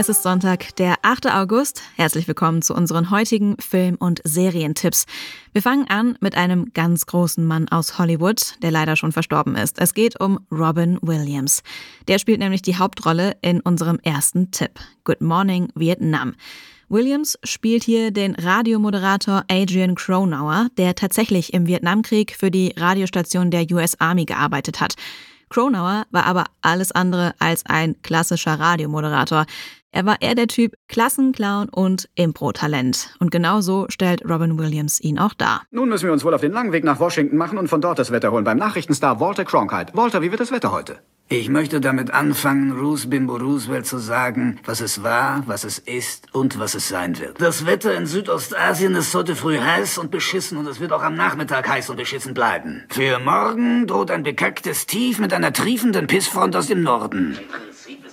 Es ist Sonntag, der 8. August. Herzlich willkommen zu unseren heutigen Film- und Serientipps. Wir fangen an mit einem ganz großen Mann aus Hollywood, der leider schon verstorben ist. Es geht um Robin Williams. Der spielt nämlich die Hauptrolle in unserem ersten Tipp. Good Morning Vietnam. Williams spielt hier den Radiomoderator Adrian Cronauer, der tatsächlich im Vietnamkrieg für die Radiostation der US Army gearbeitet hat. Cronauer war aber alles andere als ein klassischer Radiomoderator. Er war eher der Typ Klassenclown und Impro-Talent. Und genau so stellt Robin Williams ihn auch dar. Nun müssen wir uns wohl auf den langen Weg nach Washington machen und von dort das Wetter holen beim Nachrichtenstar Walter Cronkite. Walter, wie wird das Wetter heute? Ich möchte damit anfangen, Ruth Bimbo Roosevelt zu sagen, was es war, was es ist und was es sein wird. Das Wetter in Südostasien ist heute früh heiß und beschissen und es wird auch am Nachmittag heiß und beschissen bleiben. Für morgen droht ein bekacktes Tief mit einer triefenden Pissfront aus dem Norden.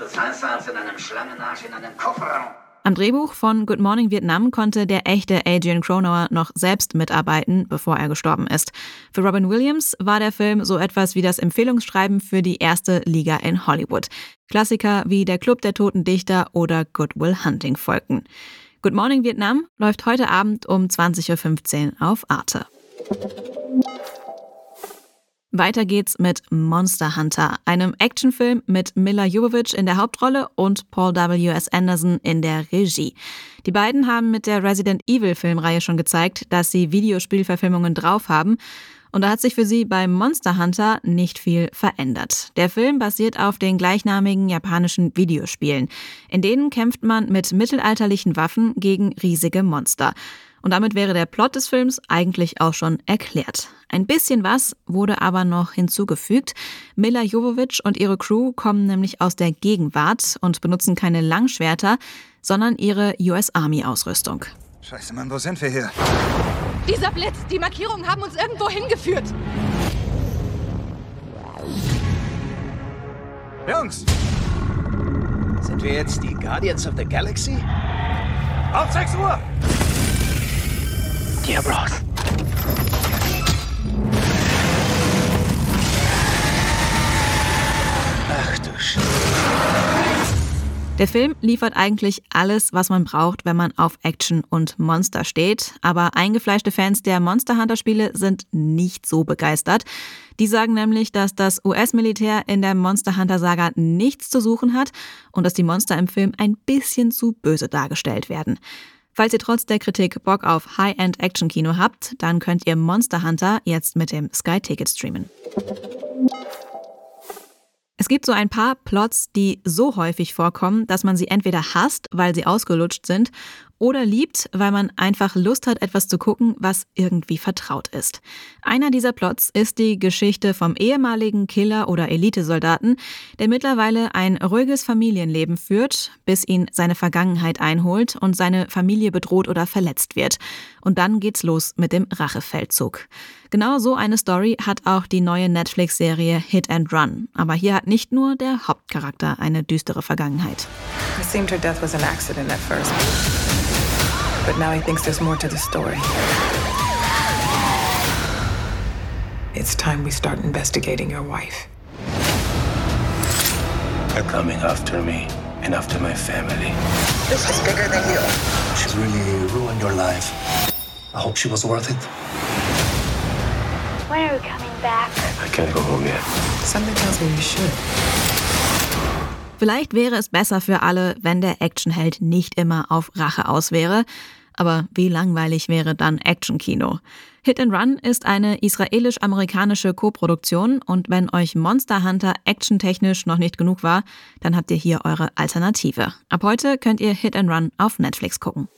Es heißer als in einem Schlangenarsch in einem Kofferraum. Am Drehbuch von Good Morning Vietnam konnte der echte Adrian Cronauer noch selbst mitarbeiten, bevor er gestorben ist. Für Robin Williams war der Film so etwas wie das Empfehlungsschreiben für die erste Liga in Hollywood. Klassiker wie Der Club der Toten Dichter oder Good Will Hunting folgten. Good Morning Vietnam läuft heute Abend um 20.15 Uhr auf Arte. Weiter geht's mit Monster Hunter, einem Actionfilm mit Mila Jovovich in der Hauptrolle und Paul W.S. Anderson in der Regie. Die beiden haben mit der Resident Evil Filmreihe schon gezeigt, dass sie Videospielverfilmungen drauf haben. Und da hat sich für sie beim Monster Hunter nicht viel verändert. Der Film basiert auf den gleichnamigen japanischen Videospielen. In denen kämpft man mit mittelalterlichen Waffen gegen riesige Monster. Und damit wäre der Plot des Films eigentlich auch schon erklärt. Ein bisschen was wurde aber noch hinzugefügt. Mila Jovovich und ihre Crew kommen nämlich aus der Gegenwart und benutzen keine Langschwerter, sondern ihre US Army Ausrüstung. Scheiße, Mann, wo sind wir hier? Dieser Blitz, die Markierungen haben uns irgendwo hingeführt. Jungs! Sind wir jetzt die Guardians of the Galaxy? Auf 6 Uhr! Dear Bros. Ach du. Der Film liefert eigentlich alles, was man braucht, wenn man auf Action und Monster steht. Aber eingefleischte Fans der Monster Hunter Spiele sind nicht so begeistert. Die sagen nämlich, dass das US-Militär in der Monster Hunter Saga nichts zu suchen hat und dass die Monster im Film ein bisschen zu böse dargestellt werden. Falls ihr trotz der Kritik Bock auf High-End-Action-Kino habt, dann könnt ihr Monster Hunter jetzt mit dem Sky Ticket streamen. Es gibt so ein paar Plots, die so häufig vorkommen, dass man sie entweder hasst, weil sie ausgelutscht sind, oder liebt, weil man einfach Lust hat, etwas zu gucken, was irgendwie vertraut ist. Einer dieser Plots ist die Geschichte vom ehemaligen Killer oder Elitesoldaten, der mittlerweile ein ruhiges Familienleben führt, bis ihn seine Vergangenheit einholt und seine Familie bedroht oder verletzt wird. Und dann geht's los mit dem Rachefeldzug. Genau so eine Story hat auch die neue Netflix-Serie Hit and Run. Aber hier hat nicht nur der Hauptcharakter eine düstere Vergangenheit. It seemed her death was an accident at first. But now he thinks there's more to the story. It's time we start investigating your wife. They're coming after me and after my family. This is bigger than you. She's really ruined your life. I hope she was worth it. When are we coming back? I can't go home yet. Something tells me you should. Vielleicht wäre es besser für alle, wenn der Actionheld nicht immer auf Rache aus wäre. Aber wie langweilig wäre dann Actionkino? Hit and Run ist eine israelisch-amerikanische Koproduktion und wenn euch Monster Hunter actiontechnisch noch nicht genug war, dann habt ihr hier eure Alternative. Ab heute könnt ihr Hit and Run auf Netflix gucken.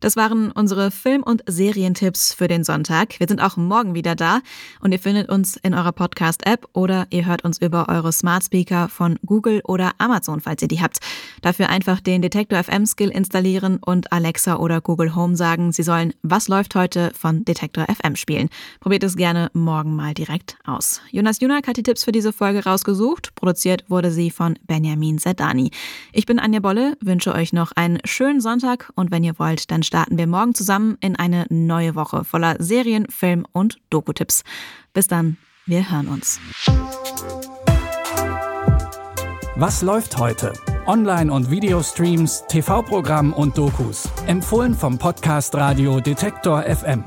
Das waren unsere Film- und Serientipps für den Sonntag. Wir sind auch morgen wieder da und ihr findet uns in eurer Podcast-App oder ihr hört uns über eure Smart Speaker von Google oder Amazon, falls ihr die habt. Dafür einfach den Detektor FM Skill installieren und Alexa oder Google Home sagen, sie sollen Was läuft heute von Detektor FM spielen. Probiert es gerne morgen mal direkt aus. Jonas Junak hat die Tipps für diese Folge rausgesucht. Produziert wurde sie von Benjamin Zedani. Ich bin Anja Bolle, wünsche euch noch einen schönen Sonntag und wenn ihr wollt, dann starten wir morgen zusammen in eine neue Woche voller Serien, Film und Doku-Tipps. Bis dann, wir hören uns. Was läuft heute? Online- und Videostreams, TV-Programm und Dokus. Empfohlen vom Podcast Radio Detektor FM.